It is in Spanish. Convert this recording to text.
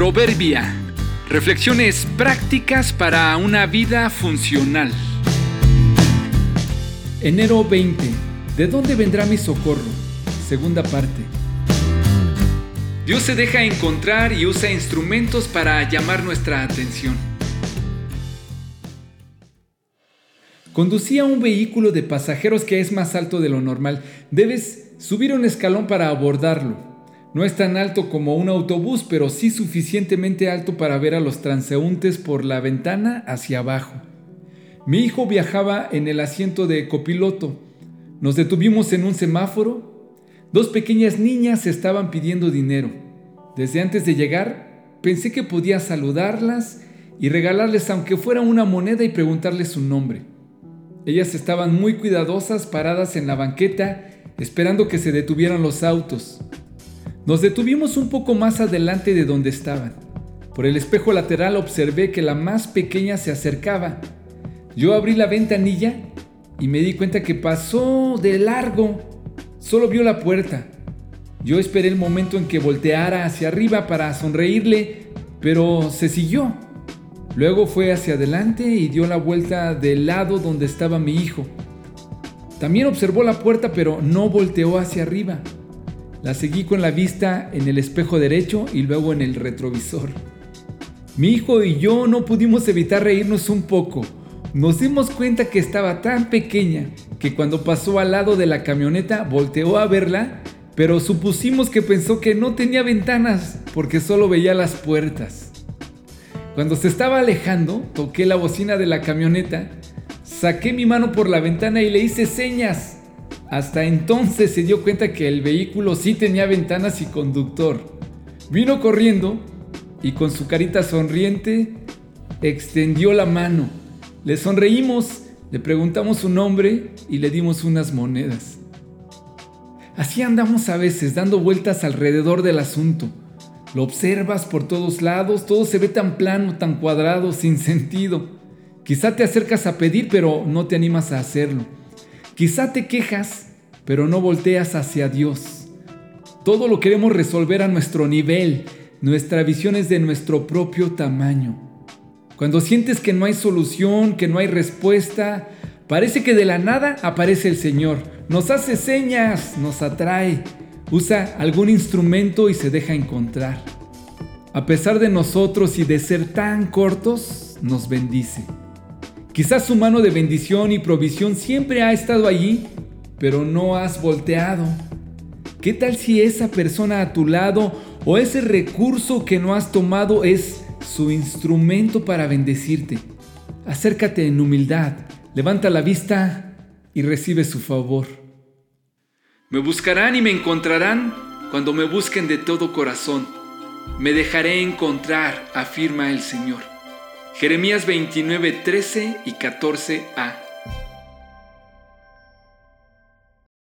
Proverbia. Reflexiones prácticas para una vida funcional. Enero 20. ¿De dónde vendrá mi socorro? Segunda parte. Dios se deja encontrar y usa instrumentos para llamar nuestra atención. Conducía un vehículo de pasajeros que es más alto de lo normal. Debes subir un escalón para abordarlo. No es tan alto como un autobús, pero sí suficientemente alto para ver a los transeúntes por la ventana hacia abajo. Mi hijo viajaba en el asiento de copiloto. Nos detuvimos en un semáforo. Dos pequeñas niñas estaban pidiendo dinero. Desde antes de llegar, pensé que podía saludarlas y regalarles aunque fuera una moneda y preguntarles su nombre. Ellas estaban muy cuidadosas paradas en la banqueta esperando que se detuvieran los autos. Nos detuvimos un poco más adelante de donde estaban. Por el espejo lateral observé que la más pequeña se acercaba. Yo abrí la ventanilla y me di cuenta que pasó de largo. Solo vio la puerta. Yo esperé el momento en que volteara hacia arriba para sonreírle, pero se siguió. Luego fue hacia adelante y dio la vuelta del lado donde estaba mi hijo. También observó la puerta pero no volteó hacia arriba. La seguí con la vista en el espejo derecho y luego en el retrovisor. Mi hijo y yo no pudimos evitar reírnos un poco. Nos dimos cuenta que estaba tan pequeña que cuando pasó al lado de la camioneta volteó a verla, pero supusimos que pensó que no tenía ventanas porque solo veía las puertas. Cuando se estaba alejando, toqué la bocina de la camioneta, saqué mi mano por la ventana y le hice señas. Hasta entonces se dio cuenta que el vehículo sí tenía ventanas y conductor. Vino corriendo y con su carita sonriente extendió la mano. Le sonreímos, le preguntamos su nombre y le dimos unas monedas. Así andamos a veces dando vueltas alrededor del asunto lo observas por todos lados, todo se ve tan plano, tan cuadrado, sin sentido. Quizá te acercas a pedir, pero no te animas a hacerlo. Quizá te quejas, pero no volteas hacia Dios. Todo lo queremos resolver a nuestro nivel. Nuestra visión es de nuestro propio tamaño. Cuando sientes que no hay solución, que no hay respuesta, parece que de la nada aparece el Señor. Nos hace señas, nos atrae usa algún instrumento y se deja encontrar. A pesar de nosotros y de ser tan cortos, nos bendice. Quizás su mano de bendición y provisión siempre ha estado allí, pero no has volteado. ¿Qué tal si esa persona a tu lado o ese recurso que no has tomado es su instrumento para bendecirte? Acércate en humildad, levanta la vista y recibe su favor. Me buscarán y me encontrarán cuando me busquen de todo corazón. Me dejaré encontrar, afirma el Señor. Jeremías 29, 13 y 14a.